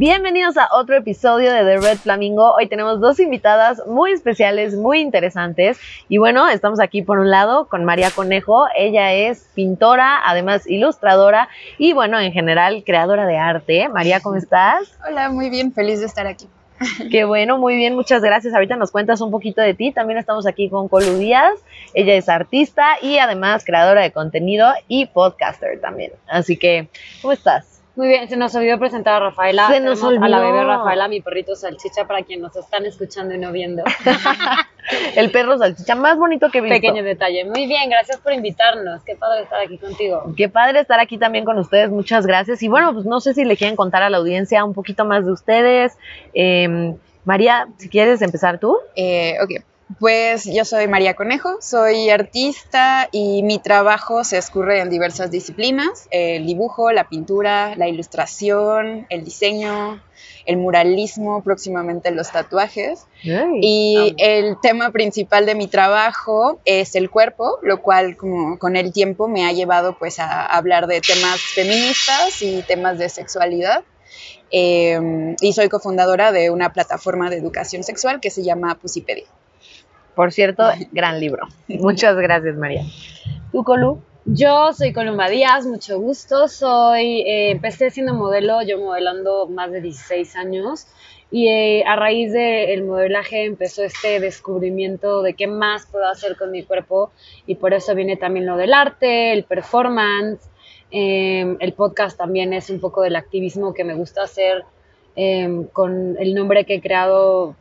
Bienvenidos a otro episodio de The Red Flamingo. Hoy tenemos dos invitadas muy especiales, muy interesantes. Y bueno, estamos aquí por un lado con María Conejo. Ella es pintora, además ilustradora y bueno, en general creadora de arte. María, ¿cómo estás? Hola, muy bien, feliz de estar aquí. Qué bueno, muy bien, muchas gracias. Ahorita nos cuentas un poquito de ti. También estamos aquí con Colu Díaz. Ella es artista y además creadora de contenido y podcaster también. Así que, ¿cómo estás? Muy bien, se nos olvidó presentar a Rafaela. Se nos Tenemos A la olvidó. bebé Rafaela, mi perrito salchicha, para quien nos están escuchando y no viendo. El perro salchicha más bonito que he visto. Pequeño detalle. Muy bien, gracias por invitarnos. Qué padre estar aquí contigo. Qué padre estar aquí también con ustedes, muchas gracias. Y bueno, pues no sé si le quieren contar a la audiencia un poquito más de ustedes. Eh, María, si quieres empezar tú. Eh, ok, pues yo soy María Conejo, soy artista y mi trabajo se escurre en diversas disciplinas, el dibujo, la pintura, la ilustración, el diseño, el muralismo, próximamente los tatuajes. Y el tema principal de mi trabajo es el cuerpo, lo cual como con el tiempo me ha llevado pues a hablar de temas feministas y temas de sexualidad. Eh, y soy cofundadora de una plataforma de educación sexual que se llama Pusipedia. Por cierto, gran libro. Muchas gracias, María. ¿Tú, Colu? Yo soy Columba Díaz, mucho gusto. Soy, eh, empecé siendo modelo, yo modelando más de 16 años. Y eh, a raíz del modelaje empezó este descubrimiento de qué más puedo hacer con mi cuerpo. Y por eso viene también lo del arte, el performance. Eh, el podcast también es un poco del activismo que me gusta hacer eh, con el nombre que he creado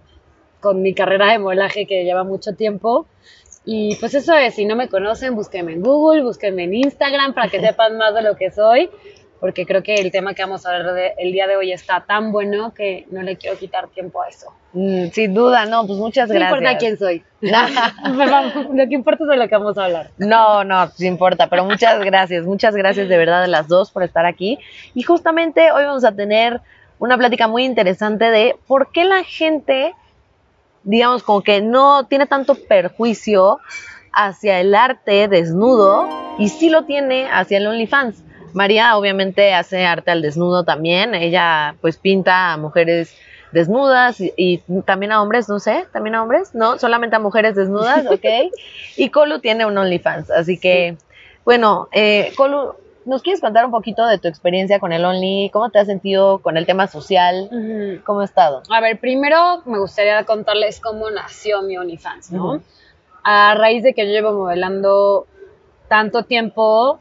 con mi carrera de modelaje que lleva mucho tiempo. Y pues eso es, si no me conocen, búsquenme en Google, búsquenme en Instagram para que sepan más de lo que soy, porque creo que el tema que vamos a hablar de- el día de hoy está tan bueno que no le quiero quitar tiempo a eso. Mm, sin duda, no, pues muchas No gracias. importa quién soy. lo que importa es de lo que vamos a hablar. No, no, sí importa, pero muchas gracias, muchas gracias de verdad a las dos por estar aquí. Y justamente hoy vamos a tener una plática muy interesante de por qué la gente, digamos, como que no tiene tanto perjuicio hacia el arte desnudo y sí lo tiene hacia el OnlyFans. María obviamente hace arte al desnudo también, ella pues pinta a mujeres desnudas y, y también a hombres, no sé, también a hombres, no, solamente a mujeres desnudas, ok. y Colu tiene un OnlyFans, así que, bueno, eh, Colu, ¿nos quieres contar un poquito de tu experiencia con el Only? ¿Cómo te has sentido con el tema social? Ujú. ¿Cómo ha estado? A ver, primero me gustaría contarles cómo nació mi OnlyFans, ¿no? Ujú. A raíz de que yo llevo modelando tanto tiempo,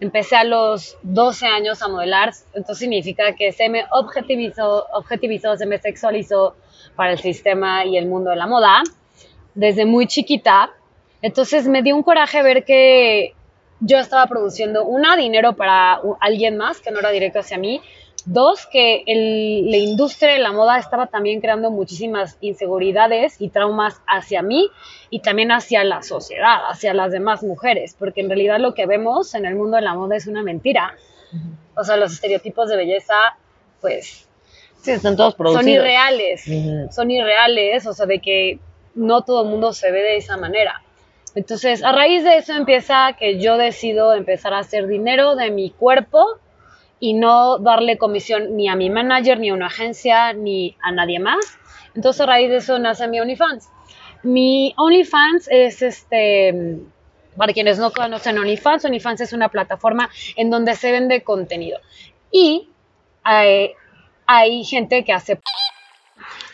empecé a los 12 años a modelar, entonces significa que se me objetivizó, objetivizó, se me sexualizó para el sistema y el mundo de la moda desde muy chiquita. Entonces me dio un coraje ver que yo estaba produciendo, una, dinero para alguien más, que no era directo hacia mí. Dos, que el- la industria de la moda estaba también creando muchísimas inseguridades y traumas hacia mí y también hacia la sociedad, hacia las demás mujeres, porque en realidad lo que vemos en el mundo de la moda es una mentira. O sea, los estereotipos de belleza, pues, Sí, están todos producidos. son irreales, son irreales, o sea, de que no todo el mundo se ve de esa manera. Entonces, a raíz de eso empieza que yo decido empezar a hacer dinero de mi cuerpo y no darle comisión ni a mi manager, ni a una agencia, ni a nadie más. Entonces, a raíz de eso nace mi OnlyFans. Mi OnlyFans es este, para quienes no conocen OnlyFans, OnlyFans es una plataforma en donde se vende contenido. Y hay, hay gente que hace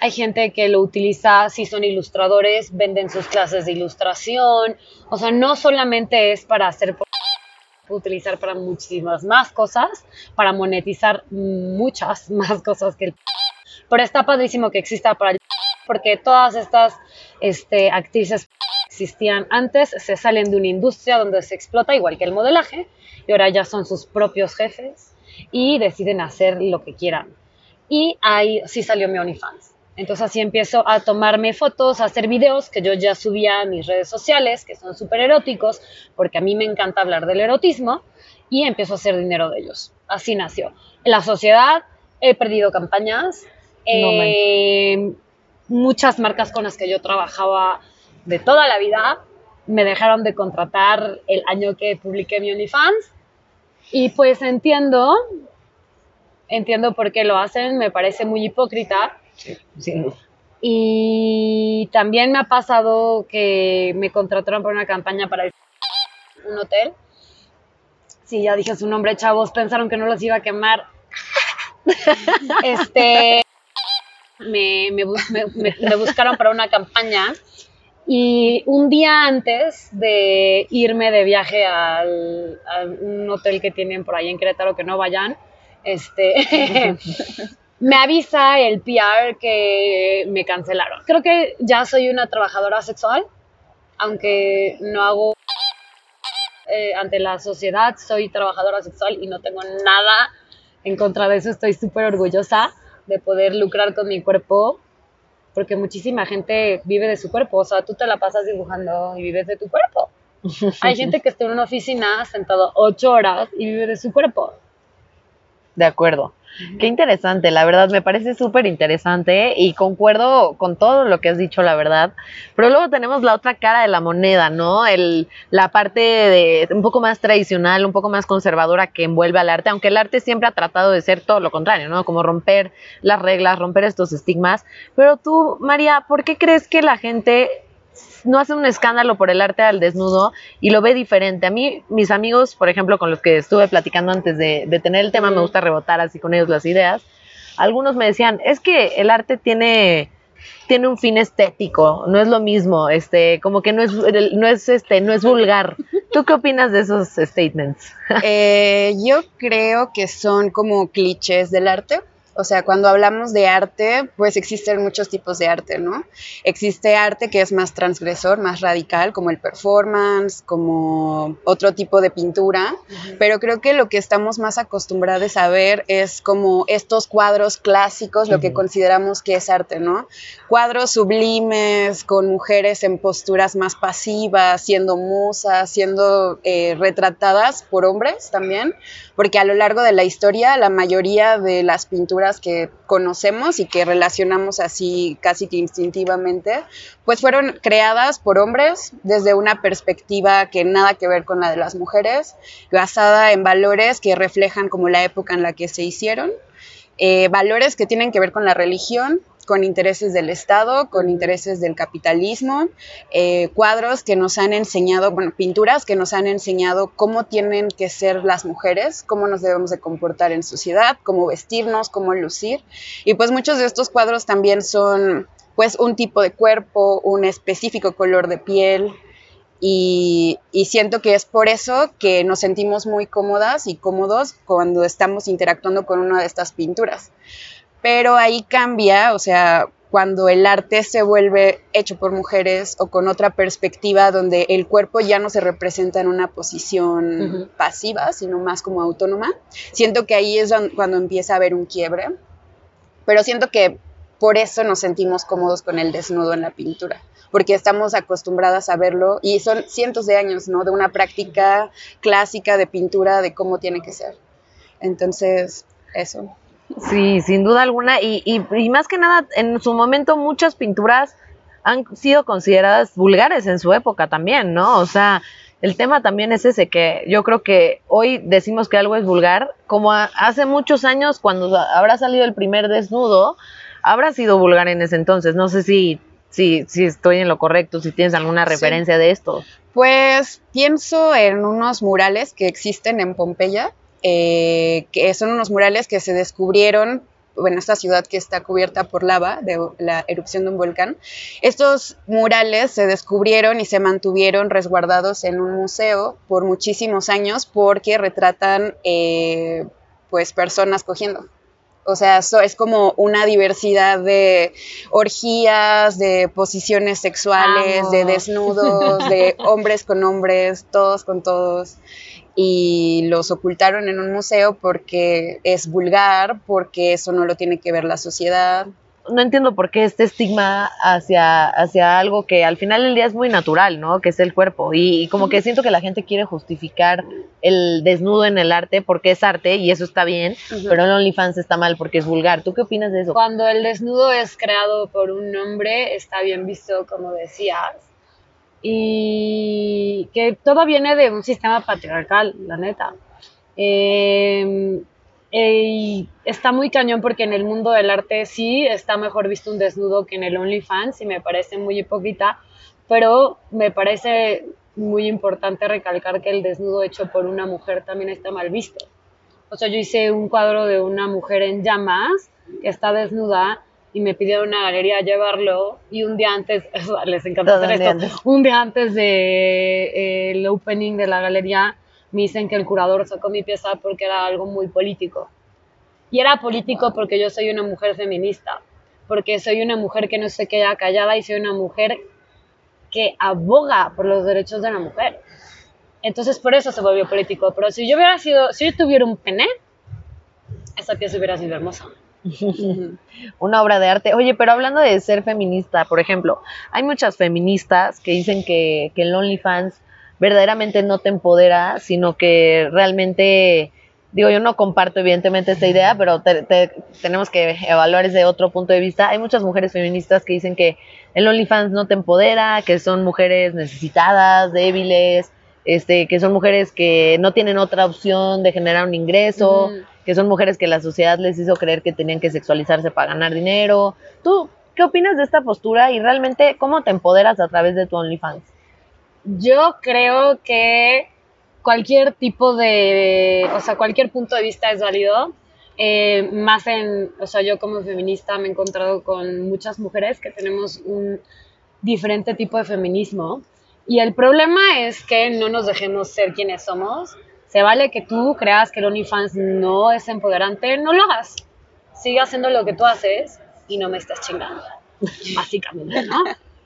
hay gente que lo utiliza, si son ilustradores, venden sus clases de ilustración. O sea, no solamente es para hacer, utilizar para muchísimas más cosas, para monetizar muchas más cosas que el... Pero está padrísimo que exista para el... Porque todas estas este, actrices existían antes, se salen de una industria donde se explota, igual que el modelaje, y ahora ya son sus propios jefes y deciden hacer lo que quieran. Y ahí sí salió mi OnlyFans. Entonces así empiezo a tomarme fotos, a hacer videos que yo ya subía a mis redes sociales, que son súper eróticos, porque a mí me encanta hablar del erotismo, y empiezo a hacer dinero de ellos. Así nació. En la sociedad he perdido campañas, eh, muchas marcas con las que yo trabajaba de toda la vida me dejaron de contratar el año que publiqué mi OnlyFans, y pues entiendo entiendo por qué lo hacen, me parece muy hipócrita. Sin duda. Y también me ha pasado que me contrataron para una campaña para un hotel. Sí, ya dije su nombre, chavos, pensaron que no los iba a quemar. este, me, me, me, me buscaron para una campaña y un día antes de irme de viaje al, a un hotel que tienen por ahí en Querétaro, que no vayan, este, me avisa el PR que me cancelaron. Creo que ya soy una trabajadora sexual, aunque no hago eh, ante la sociedad, soy trabajadora sexual y no tengo nada en contra de eso. Estoy súper orgullosa de poder lucrar con mi cuerpo, porque muchísima gente vive de su cuerpo. O sea, tú te la pasas dibujando y vives de tu cuerpo. Hay gente que está en una oficina sentado ocho horas y vive de su cuerpo. De acuerdo. Qué interesante, la verdad, me parece súper interesante y concuerdo con todo lo que has dicho, la verdad. Pero luego tenemos la otra cara de la moneda, ¿no? El, la parte de un poco más tradicional, un poco más conservadora que envuelve al arte, aunque el arte siempre ha tratado de ser todo lo contrario, ¿no? Como romper las reglas, romper estos estigmas. Pero tú, María, ¿por qué crees que la gente no hace un escándalo por el arte al desnudo y lo ve diferente. A mí, mis amigos, por ejemplo, con los que estuve platicando antes de, de tener el tema, me gusta rebotar así con ellos las ideas. Algunos me decían, es que el arte tiene tiene un fin estético, no es lo mismo, este, como que no es, no es, este, no es vulgar. ¿Tú qué opinas de esos statements? Eh, yo creo que son como clichés del arte. O sea, cuando hablamos de arte, pues existen muchos tipos de arte, ¿no? Existe arte que es más transgresor, más radical, como el performance, como otro tipo de pintura, pero creo que lo que estamos más acostumbrados a ver es como estos cuadros clásicos, lo que consideramos que es arte, ¿no? Cuadros sublimes, con mujeres en posturas más pasivas, siendo musas, siendo eh, retratadas por hombres también, porque a lo largo de la historia la mayoría de las pinturas que conocemos y que relacionamos así casi que instintivamente, pues fueron creadas por hombres desde una perspectiva que nada que ver con la de las mujeres, basada en valores que reflejan como la época en la que se hicieron, eh, valores que tienen que ver con la religión, con intereses del Estado, con intereses del capitalismo, eh, cuadros que nos han enseñado, bueno, pinturas que nos han enseñado cómo tienen que ser las mujeres, cómo nos debemos de comportar en sociedad, cómo vestirnos, cómo lucir. Y pues muchos de estos cuadros también son pues un tipo de cuerpo, un específico color de piel, y, y, siento que es por eso que nos sentimos muy cómodas y cómodos cuando estamos interactuando con una de estas pinturas pero ahí cambia, o sea, cuando el arte se vuelve hecho por mujeres o con otra perspectiva donde el cuerpo ya no se representa en una posición pasiva, sino más como autónoma, siento que ahí es cuando empieza a haber un quiebre, pero siento que por eso nos sentimos cómodos con el desnudo en la pintura, porque estamos acostumbradas a verlo y son cientos de años, ¿no? De una práctica clásica de pintura de cómo tiene que ser. Entonces, eso. Sí, sin duda alguna. Y, y, y, más que nada, en su momento muchas pinturas han sido consideradas vulgares en su época también, ¿no? O sea, el tema también es ese, que yo creo que hoy decimos que algo es vulgar, como a, hace muchos años cuando habrá salido el primer desnudo, habrá sido vulgar en ese entonces. No sé si, si, si estoy en lo correcto, si tienes alguna referencia sí. de esto. Pues pienso en unos murales que existen en Pompeya, eh, que son unos murales que se descubrieron en esta ciudad que está cubierta por lava de la erupción de un volcán. Estos murales se descubrieron y se mantuvieron resguardados en un museo por muchísimos años porque retratan eh, pues personas cogiendo. O sea, eso es como una diversidad de orgías, de posiciones sexuales, Amo. de desnudos, de hombres con hombres, todos con todos y los ocultaron en un museo porque es vulgar, porque eso no lo tiene que ver la sociedad. No entiendo por qué este estigma hacia, hacia algo que al final del día es muy natural, ¿no? Que es el cuerpo. Y, y, como que siento que la gente quiere justificar el desnudo en el arte porque es arte y eso está bien, uh -huh. pero en OnlyFans está mal porque es vulgar. ¿Tú qué opinas de eso? Cuando el desnudo es creado por un hombre, está bien visto, como decías y que todo viene de un sistema patriarcal, la neta. Eh, y está muy cañón porque en el mundo del arte sí está mejor visto un desnudo que en el OnlyFans y me parece muy hipócrita, pero me parece muy importante recalcar que el desnudo hecho por una mujer también está mal visto. O sea, yo hice un cuadro de una mujer en llamas que está desnuda y me pidieron una galería llevarlo y un día antes, les encanta Todo hacer día esto, un día antes de eh, opening de la galería me dicen que el curador sacó mi pieza porque era algo muy político. Y era político porque yo soy una mujer feminista, porque soy una mujer que no se queda callada y soy una mujer que aboga por los derechos de la mujer. Entonces por eso se volvió político. Pero si yo hubiera sido, si yo tuviera un pene, esa pieza hubiera sido hermosa. una obra de arte. Oye, pero hablando de ser feminista, por ejemplo, hay muchas feministas que dicen que, que el OnlyFans verdaderamente no te empodera, sino que realmente, digo, yo no comparto evidentemente esta idea, pero te- te- tenemos que evaluar desde otro punto de vista. Hay muchas mujeres feministas que dicen que el OnlyFans no te empodera, que son mujeres necesitadas, débiles, este, que son mujeres que no tienen otra opción de generar un ingreso. Que son mujeres que la sociedad les hizo creer que tenían que sexualizarse para ganar dinero. ¿Tú qué opinas de esta postura y realmente cómo te empoderas a través de tu OnlyFans? Yo creo que cualquier tipo de, o sea, cualquier punto de vista es válido. Eh, más en, o sea, yo como feminista me he encontrado con muchas mujeres que tenemos un diferente tipo de feminismo. Y el problema es que no nos dejemos ser quienes somos. Se vale que tú creas que el OnlyFans no es empoderante, no lo hagas. Sigue haciendo lo que tú haces y no me estés chingando. Básicamente, ¿no?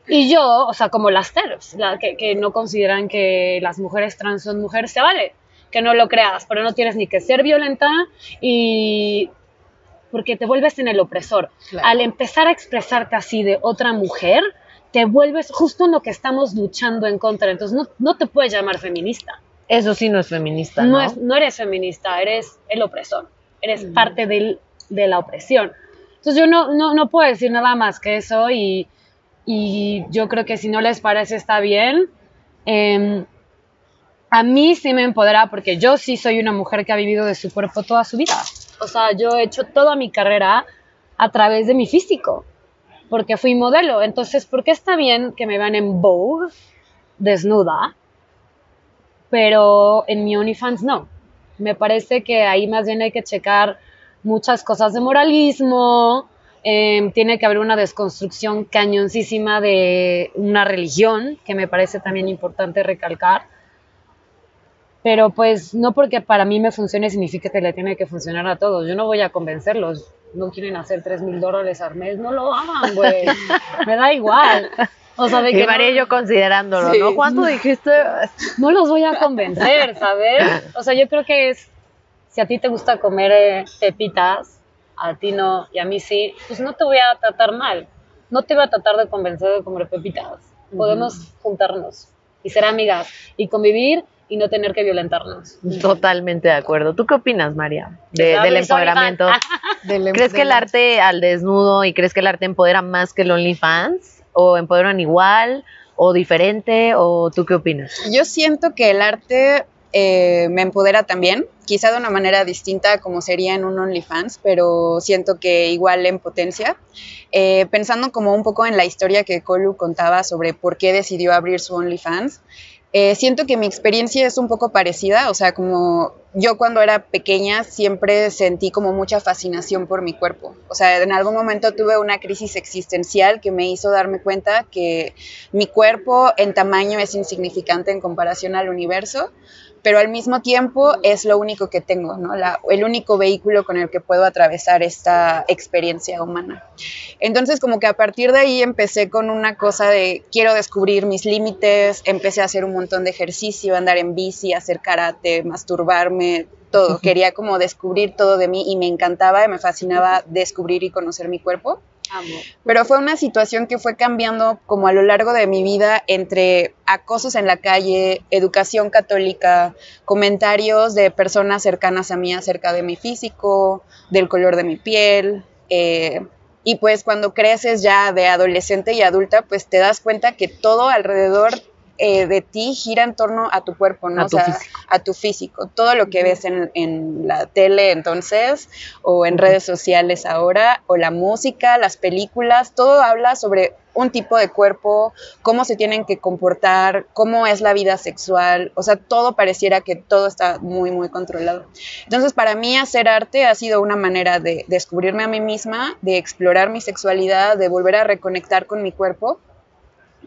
Y yo, o sea, como las TERFs, la que, que no consideran que las mujeres trans son mujeres, se vale que no lo creas, pero no tienes ni que ser violenta y porque te vuelves en el opresor. Claro. Al empezar a expresarte así de otra mujer, te vuelves justo en lo que estamos luchando en contra. Entonces no, no te puedes llamar feminista. Eso sí no es feminista, No, ¿no? es- no eres feminista, eres el opresor, eres parte del- de la opresión. Entonces yo no, no, no puedo decir nada más que eso y, y yo creo que si no les parece está bien. Em, a mí sí me empodera porque yo sí soy una mujer que ha vivido de su cuerpo toda su vida. O sea, yo he hecho toda mi carrera a través de mi físico, porque fui modelo. Entonces, ¿por qué está bien que me vean en Vogue desnuda? Pero en mi OnlyFans no. Me parece que ahí más bien hay que checar muchas cosas de moralismo, eh, tiene que haber una desconstrucción cañoncísima de una religión, que me parece también importante recalcar. Pero pues no porque para mí me funcione significa que le tiene que funcionar a todos. Yo no voy a convencerlos. No quieren hacer 3 mil dólares al mes, no lo hagan, güey. Me da igual. O sea, de que yo considerándolo, Sí. ¿no? ¿Cuánto dijiste? no los voy a convencer, ¿sabes? O sea, yo creo que es, si a ti te gusta comer eh, pepitas, a ti no, y a mí sí, pues no te voy a tratar mal. No te voy a tratar de convencer de comer pepitas. Podemos juntarnos y ser amigas y convivir y no tener que violentarnos. Totalmente de acuerdo. ¿Tú qué opinas, María, de- del empoderamiento? Del- ¿Crees que el arte al desnudo y crees que el arte empodera más que el OnlyFans? ¿O empoderan igual? ¿O diferente? ¿O tú qué opinas? Yo siento que el arte eh, me empodera también, quizá de una manera distinta como sería en un OnlyFans, pero siento que igual en potencia. Eh, pensando como un poco en la historia que Colu contaba sobre por qué decidió abrir su OnlyFans, eh, siento que mi experiencia es un poco parecida, o sea, como yo cuando era pequeña siempre sentí como mucha fascinación por mi cuerpo. O sea, en algún momento tuve una crisis existencial que me hizo darme cuenta que mi cuerpo en tamaño es insignificante en comparación al universo, pero al mismo tiempo es lo único que tengo, ¿no? La- el único vehículo con el que puedo atravesar esta experiencia humana. Entonces, como que a partir de ahí empecé con una cosa de quiero descubrir mis límites, empecé a hacer un montón de ejercicio, andar en bici, hacer karate, masturbarme, todo. Quería como descubrir todo de mí y me encantaba, me fascinaba descubrir y conocer mi cuerpo. Pero fue una situación que fue cambiando como a lo largo de mi vida entre acosos en la calle, educación católica, comentarios de personas cercanas a mí acerca de mi físico, del color de mi piel. eh, y pues cuando creces ya de adolescente y adulta, pues te das cuenta que todo alrededor eh, de ti gira en torno a tu cuerpo, ¿no? A o tu sea, físico. a tu físico. Todo lo que ves en, en la tele entonces, o en redes sociales ahora, o la música, las películas, todo habla sobre un tipo de cuerpo, cómo se tienen que comportar, cómo es la vida sexual, o sea, todo pareciera que todo está muy, muy controlado. Entonces, para mí hacer arte ha sido una manera de descubrirme a mí misma, de explorar mi sexualidad, de volver a reconectar con mi cuerpo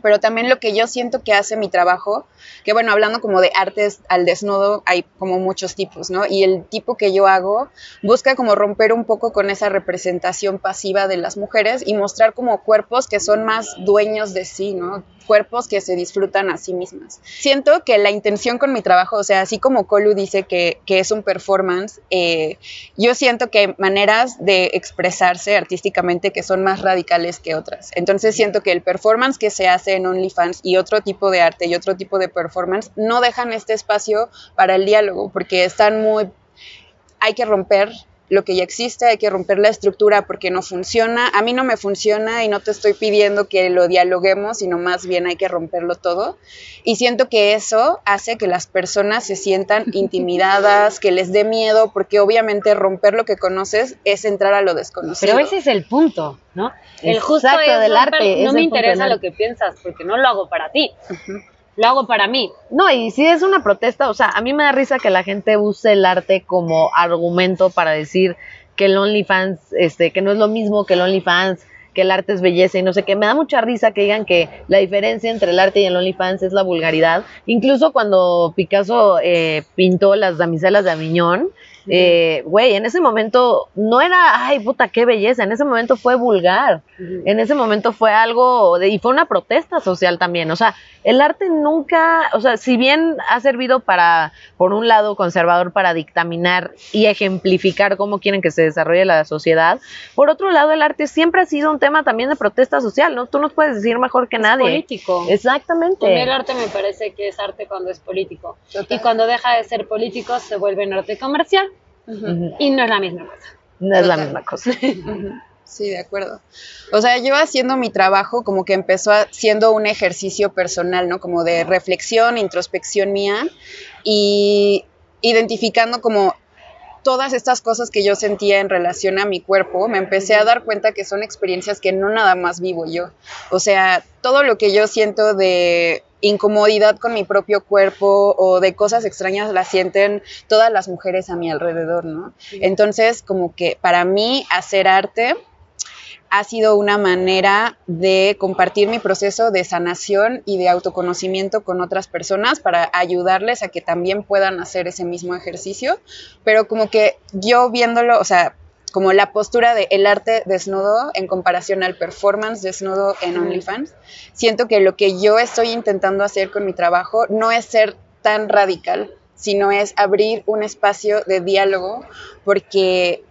pero también lo que yo siento que hace mi trabajo, que bueno, hablando como de artes al desnudo, hay como muchos tipos, ¿no? Y el tipo que yo hago busca como romper un poco con esa representación pasiva de las mujeres y mostrar como cuerpos que son más dueños de sí, ¿no? Cuerpos que se disfrutan a sí mismas. Siento que la intención con mi trabajo, o sea, así como Colu dice que, que es un performance, eh, yo siento que hay maneras de expresarse artísticamente que son más radicales que otras. Entonces siento que el performance que se hace en OnlyFans y otro tipo de arte y otro tipo de performance no dejan este espacio para el diálogo porque están muy... Hay que romper lo que ya existe, hay que romper la estructura porque no funciona. A mí no me funciona y no te estoy pidiendo que lo dialoguemos, sino más bien hay que romperlo todo. Y siento que eso hace que las personas se sientan intimidadas, que les dé miedo, porque obviamente romper lo que conoces es entrar a lo desconocido. Pero ese es el punto, ¿no? El justo Exacto, es del romper- arte, es No me interesa lo que piensas, porque no lo hago para ti. Lo hago para mí. No, y si es una protesta, o sea, a mí me da risa que la gente use el arte como argumento para decir que el OnlyFans, este, que no es lo mismo que el OnlyFans, que el arte es belleza y no sé qué. Me da mucha risa que digan que la diferencia entre el arte y el OnlyFans es la vulgaridad. Incluso cuando Picasso eh, pintó las damiselas de Aviñón, eh, güey, en ese momento no era, ay, puta, qué belleza, en ese momento fue vulgar. En ese momento fue algo, de, y fue una protesta social también. O sea, el arte nunca, o sea, si bien ha servido para, por un lado, conservador para dictaminar y ejemplificar cómo quieren que se desarrolle la sociedad, por otro lado, el arte siempre ha sido un tema también de protesta social, ¿no? Tú nos puedes decir mejor que Es nadie. político. A mí Exactamente. el arte me parece que es arte cuando es político. Y cuando deja de ser político se vuelve en arte comercial Ujú. y no es la misma cosa. No es la Total. misma cosa. Sí, de acuerdo. O sea, yo haciendo mi trabajo como que empezó a- siendo un ejercicio personal, ¿no? Como de reflexión, introspección mía y identificando como todas estas cosas que yo sentía en relación a mi cuerpo, me empecé a dar cuenta que son experiencias que no nada más vivo yo. O sea, todo lo que yo siento de incomodidad con mi propio cuerpo o de cosas extrañas las sienten todas las mujeres a mi alrededor, ¿no? Entonces, como que para mí hacer arte ha sido una manera de compartir mi proceso de sanación y de autoconocimiento con otras personas para ayudarles a que también puedan hacer ese mismo ejercicio, pero como que yo viéndolo, o sea, como la postura de el arte desnudo en comparación al performance desnudo en OnlyFans, siento que lo que yo estoy intentando hacer con mi trabajo no es ser tan radical, sino es abrir un espacio de diálogo porque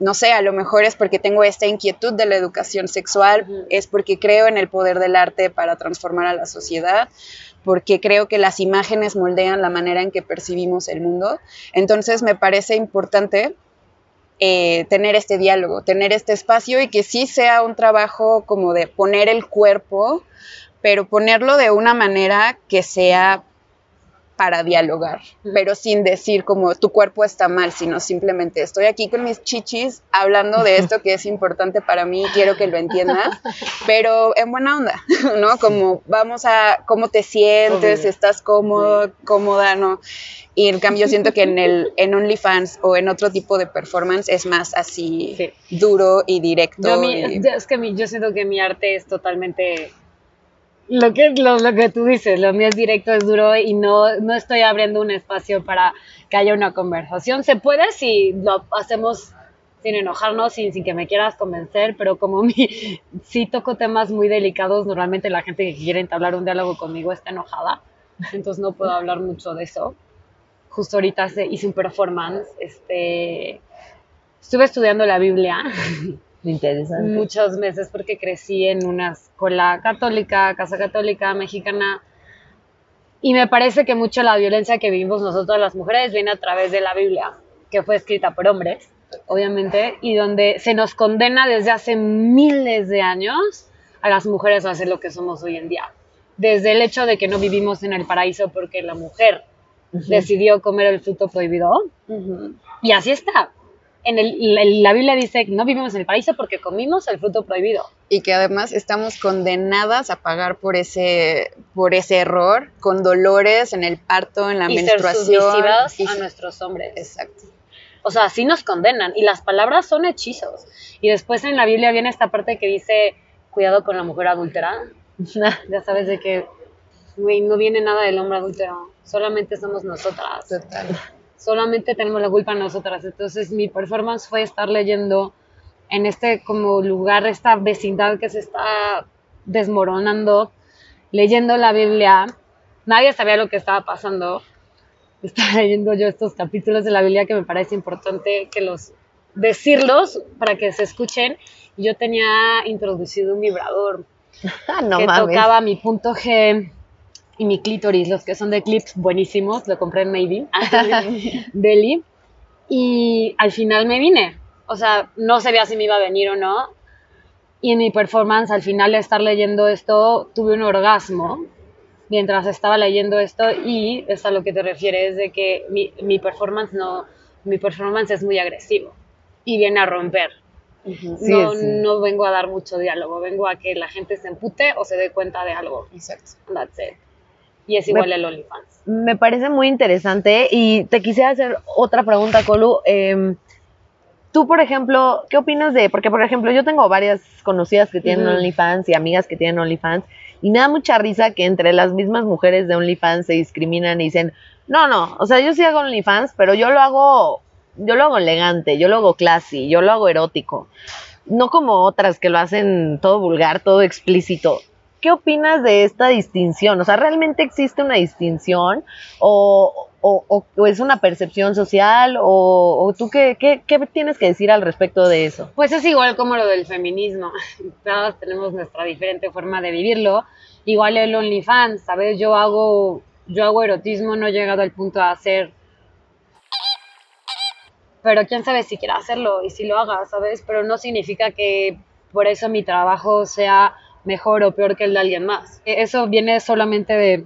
no sé, a lo mejor es porque tengo esta inquietud de la educación sexual, es porque creo en el poder del arte para transformar a la sociedad, porque creo que las imágenes moldean la manera en que percibimos el mundo. Entonces me parece importante eh, tener este diálogo, tener este espacio y que sí sea un trabajo como de poner el cuerpo, pero ponerlo de una manera que sea para dialogar, pero sin decir como tu cuerpo está mal, sino simplemente estoy aquí con mis chichis hablando de esto que es importante para mí, quiero que lo entiendas, pero en buena onda, ¿no? Como vamos a cómo te sientes, Obvio. estás cómodo, cómoda, ¿no? Y en cambio siento que en el en OnlyFans o en otro tipo de performance es más así Sí. duro y directo. Yo, mi- y- es que mi- yo siento que mi arte es totalmente lo que, lo, lo que tú dices, lo mío es directo, es duro y no, no estoy abriendo un espacio para que haya una conversación. Se puede si lo hacemos sin enojarnos, sin, sin que me quieras convencer, pero como mi, sí toco temas muy delicados, normalmente la gente que quiere entablar un diálogo conmigo está enojada, entonces no puedo hablar mucho de eso. Justo ahorita hice un performance, este, estuve estudiando la Biblia Interesante. muchos meses porque crecí en una escuela católica, casa católica mexicana. Y me parece que mucho la violencia que vivimos nosotros las mujeres viene a través de la Biblia, que fue escrita por hombres, obviamente, y donde se nos condena desde hace miles de años a las mujeres a hacer lo que somos hoy en día. desde el hecho de que no vivimos en el paraíso porque la mujer decidió comer el fruto prohibido. Y así está. En el- la- la Biblia dice que no vivimos en el paraíso porque comimos el fruto prohibido. Y que además estamos condenadas a pagar por ese, por ese error, con dolores en el parto, en la y ser menstruación. submisivas y- a nuestros hombres. Exacto. O sea, así nos condenan. Y las palabras son hechizos. Y después en la Biblia viene esta parte que dice, cuidado con la mujer adúltera. Ya sabes de que, güey, no viene nada del hombre adúltero. Solamente somos nosotras. Total. Solamente tenemos la culpa nosotras. Entonces mi performance fue estar leyendo en este como lugar, esta vecindad que se está desmoronando, leyendo la Biblia. Nadie sabía lo que estaba pasando. Estaba leyendo yo estos capítulos de la Biblia que me parece importante que los decirlos para que se escuchen. Yo tenía introducido un vibrador no que mames. tocaba mi punto G y mi clítoris, los que son de clips buenísimos, lo compré en Maybe, Deli, y al final me vine. O sea, no sabía si me iba a venir o no. Y en mi performance, al final de estar leyendo esto, tuve un orgasmo mientras estaba leyendo esto y es a lo que te refieres de que mi, mi performance no, mi performance es muy agresivo y viene a romper. Sí, no, sí. no vengo a dar mucho diálogo, vengo a que la gente se empute o se dé cuenta de algo. Exacto. That's it. Y es igual el OnlyFans. Me parece muy interesante y te quisiera hacer otra pregunta, Colu. Em, Tú, por ejemplo, ¿qué opinas de? Porque, por ejemplo, yo tengo varias conocidas que tienen Ujú. OnlyFans y amigas que tienen OnlyFans y me da mucha risa que entre las mismas mujeres de OnlyFans se discriminan y dicen, no, no, o sea, yo sí hago OnlyFans, pero yo lo hago, yo lo hago elegante, yo lo hago classy, yo lo hago erótico, no como otras que lo hacen todo vulgar, todo explícito. ¿Qué opinas de esta distinción? O sea, ¿realmente existe una distinción? ¿O, es una percepción social? ¿O, tú qué, qué, qué tienes que decir al respecto de eso? Pues es igual como lo del feminismo. Todas tenemos nuestra diferente forma de vivirlo. Igual el OnlyFans, ¿sabes? Yo hago, yo hago erotismo, no he llegado al punto de hacer. Pero quién sabe si quiera hacerlo y si lo haga, ¿sabes? Pero no significa que por eso mi trabajo sea mejor o peor que el de alguien más. E- Eso viene solamente de,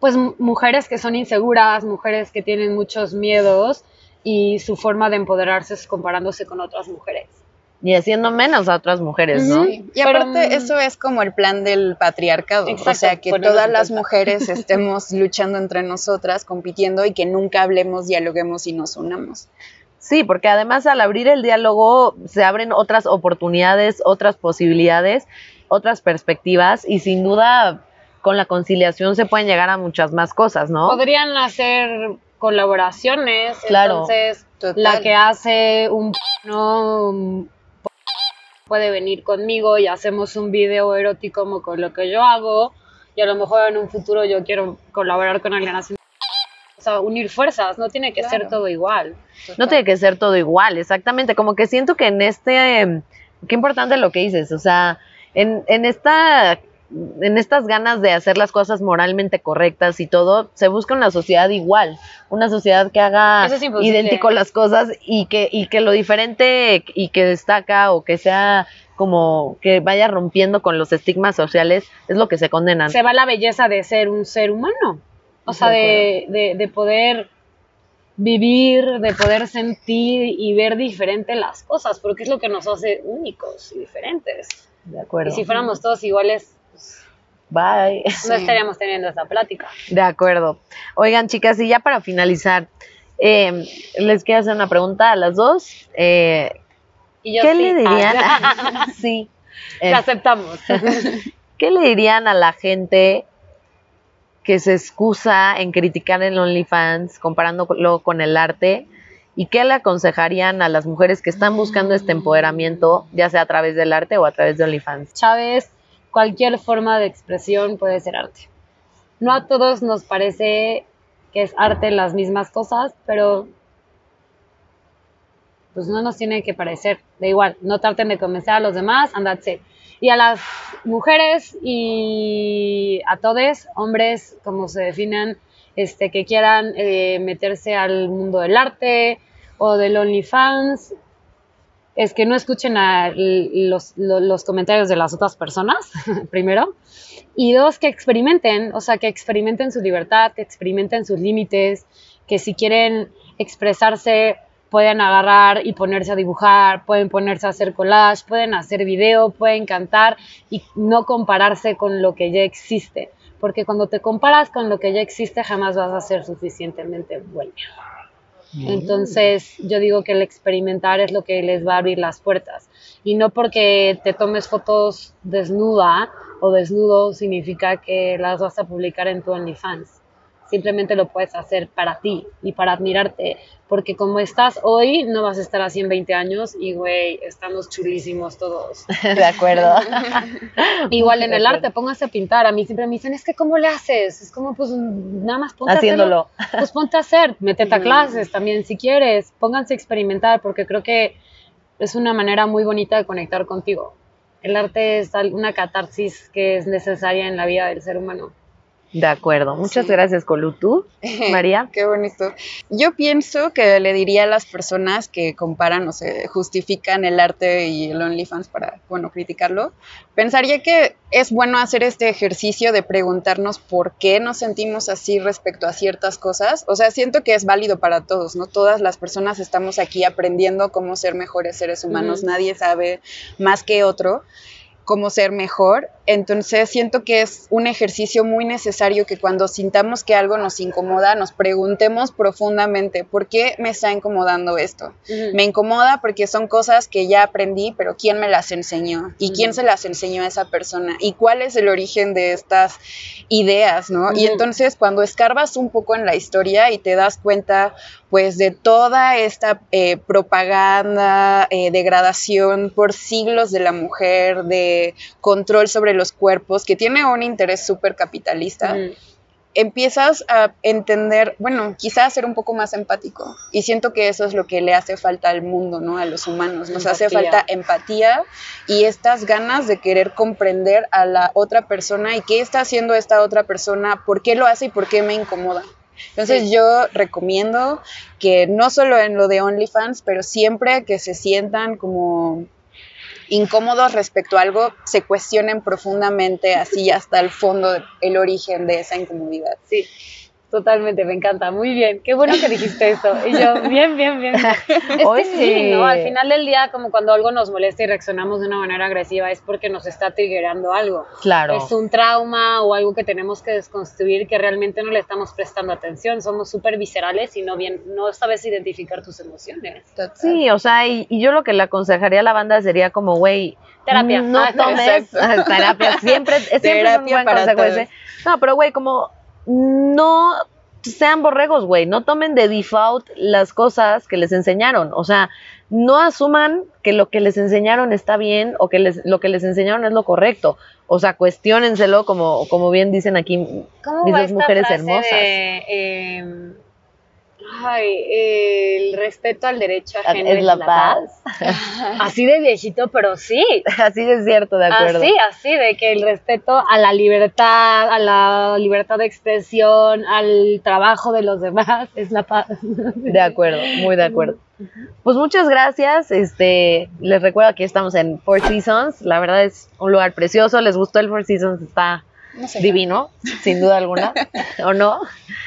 pues, mujeres que son inseguras, mujeres que tienen muchos miedos y su forma de empoderarse es comparándose con otras mujeres. Y haciendo menos a otras mujeres, ¿no? Sí. Y Pero, aparte, mm, eso es como el plan del patriarcado. o sea, que todas las mujeres estemos luchando entre nosotras, compitiendo y que nunca hablemos, dialoguemos y nos unamos. Sí, porque además al abrir el diálogo se abren otras oportunidades, otras posibilidades, otras perspectivas y sin duda con la conciliación se pueden llegar a muchas más cosas, ¿no? Podrían hacer colaboraciones, Claro. entonces Total. la que hace un no puede venir conmigo y hacemos un video erótico como con lo que yo hago y a lo mejor en un futuro yo quiero colaborar con alguien así. O sea, unir fuerzas, no tiene que ser todo igual. No tiene que ser todo igual, exactamente. Como que siento que en este, eh, qué importante lo que dices, o sea, en, en esta, en estas ganas de hacer las cosas moralmente correctas y todo, se busca una sociedad igual, una sociedad que haga es idéntico las cosas y que, y que lo diferente y que destaca o que sea como que vaya rompiendo con los estigmas sociales es lo que se condenan. Se va la belleza de ser un ser humano. O sea, de, de, de poder vivir, de poder sentir y ver diferente las cosas, porque es lo que nos hace únicos y diferentes. De acuerdo. Y si fuéramos todos iguales, Bye. no Sí. estaríamos teniendo esta plática. De acuerdo. Oigan, chicas, y ya para finalizar, eh, les quiero hacer una pregunta a las dos. Eh, Y yo ¿Qué sí. le dirían? Ah, sí. Eh, la aceptamos. ¿Qué le dirían a la gente que se excusa en criticar el OnlyFans, comparándolo con el arte? ¿Y qué le aconsejarían a las mujeres que están buscando este empoderamiento, ya sea a través del arte o a través de OnlyFans? Chávez, cualquier forma de expresión puede ser arte. No a todos nos parece que es arte las mismas cosas, pero pues no nos tiene que parecer. Da igual, no traten de convencer a los demás, and that's it. Y a las mujeres y a todos, hombres, como se definan, este, que quieran eh, meterse al mundo del arte o del OnlyFans, es que no escuchen a los, lo- los comentarios de las otras personas, primero, Y dos, que experimenten, o sea, que experimenten su libertad, que experimenten sus límites, que si quieren expresarse pueden agarrar y ponerse a dibujar, pueden ponerse a hacer collage, pueden hacer video, pueden cantar y no compararse con lo que ya existe, porque cuando te comparas con lo que ya existe jamás vas a ser suficientemente bueno. Entonces yo digo que el experimentar es lo que les va a abrir las puertas. Y no porque te tomes fotos desnuda o desnudo significa que las vas a publicar en tu OnlyFans simplemente lo puedes hacer para ti y para admirarte, porque como estás hoy, no vas a estar así en 20 años y, güey, estamos chulísimos todos. De acuerdo. Igual en el arte, póngase a pintar. A mí siempre me dicen, es que ¿cómo le haces? Es como, pues, nada más ponte Haciéndolo. a hacerlo. Pues ponte a hacer, métete a clases también si quieres. Pónganse a experimentar, porque creo que es una manera muy bonita de conectar contigo. El arte es una catarsis que es necesaria en la vida del ser humano. De acuerdo. Muchas gracias, Colutu. María. Qué bonito. Yo pienso que le diría a las personas que comparan o se justifican el arte y el OnlyFans para, bueno, criticarlo, pensaría que es bueno hacer este ejercicio de preguntarnos por qué nos sentimos así respecto a ciertas cosas. O sea, siento que es válido para todos, ¿no? Todas las personas estamos aquí aprendiendo cómo ser mejores seres humanos. Nadie sabe más que otro cómo ser mejor. Entonces siento que es un ejercicio muy necesario que cuando sintamos que algo nos incomoda, nos preguntemos profundamente, ¿por qué me está incomodando esto? Me incomoda porque son cosas que ya aprendí, pero ¿quién me las enseñó? ¿Y quién se las enseñó a esa persona? ¿Y cuál es el origen de estas ideas, no? Y entonces cuando escarbas un poco en la historia y te das cuenta, pues, de toda esta eh, propaganda, eh, degradación por siglos de la mujer, de control sobre los cuerpos, que tiene un interés súper capitalista, empiezas a entender, bueno, quizás ser un poco más empático. Y siento que eso es lo que le hace falta al mundo, ¿no? A los humanos. Nos hace falta empatía y estas ganas de querer comprender a la otra persona y qué está haciendo esta otra persona, por qué lo hace y por qué me incomoda. Entonces yo recomiendo que no solo en lo de OnlyFans, pero siempre que se sientan como incómodos respecto a algo, se cuestionen profundamente así hasta el fondo el origen de esa incomodidad. Sí. Totalmente, me encanta, muy bien. Qué bueno que dijiste eso. Y yo, bien, bien, bien. Es sí, ¿no? Al final del día, como cuando algo nos molesta y reaccionamos de una manera agresiva, es porque nos está triggerando algo. Claro. Es un trauma o algo que tenemos que desconstruir que realmente no le estamos prestando atención. Somos súper viscerales y no bien, no sabes identificar tus emociones. Sí, o sea, y, yo lo que le aconsejaría a la banda sería como, güey, terapia. No ah, tomes terapia. Siempre, siempre terapia es un buen consejo No, pero güey, como no sean borregos, güey, no tomen de default las cosas que les enseñaron, o sea, no asuman que lo que les enseñaron está bien o que les, lo que les enseñaron es lo correcto, o sea, cuestionenselo como, como bien dicen aquí mis dos mujeres hermosas. Em, Ay, el respeto al derecho ajeno es la, paz. Así de viejito, pero sí. Así de cierto, de acuerdo. Así, así, de que el respeto a la libertad, a la libertad de expresión, al trabajo de los demás es la paz. De acuerdo, muy de acuerdo. Pues muchas gracias. Este, les recuerdo que estamos en Four Seasons. La verdad es un lugar precioso. ¿Les gustó el Four Seasons? Está divino, sin duda alguna, ¿o no?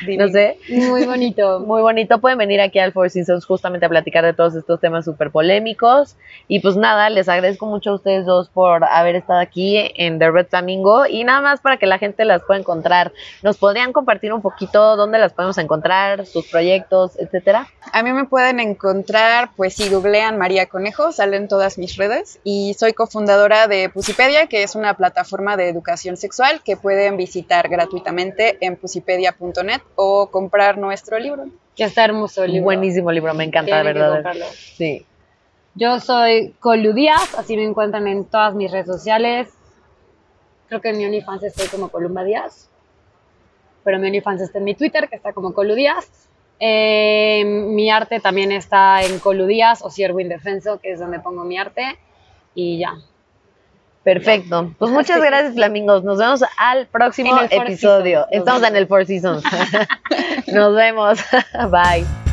No sé. Muy bonito. Muy bonito. Pueden venir aquí al Four Seasons justamente a platicar de todos estos temas súper polémicos. Y pues nada, les agradezco mucho a ustedes dos por haber estado aquí en The Red Flamingo. Y nada más para que la gente las pueda encontrar. ¿Nos podrían compartir un poquito dónde las podemos encontrar, sus proyectos, etcétera? A mí me pueden encontrar, pues si googlean María Conejo, salen todas mis redes. Y soy cofundadora de Pusipedia, que es una plataforma de educación sexual que pueden visitar gratuitamente en pusipedia.net o comprar nuestro libro. Que está hermoso el libro. Buenísimo libro, me encanta, de verdad. Sí. Yo soy Colu Díaz, así me encuentran en todas mis redes sociales. Creo que en mi OnlyFans estoy como Columba Díaz. Pero mi OnlyFans está en mi Twitter, que está como Colu Díaz. Eh, mi arte también está en Colu Díaz o Siervo Indefenso, que es donde pongo mi arte. Y ya, Perfecto. Pues muchas gracias, Flamingos. Nos vemos al próximo episodio. Estamos en el Four Seasons. Nos vemos. Bye.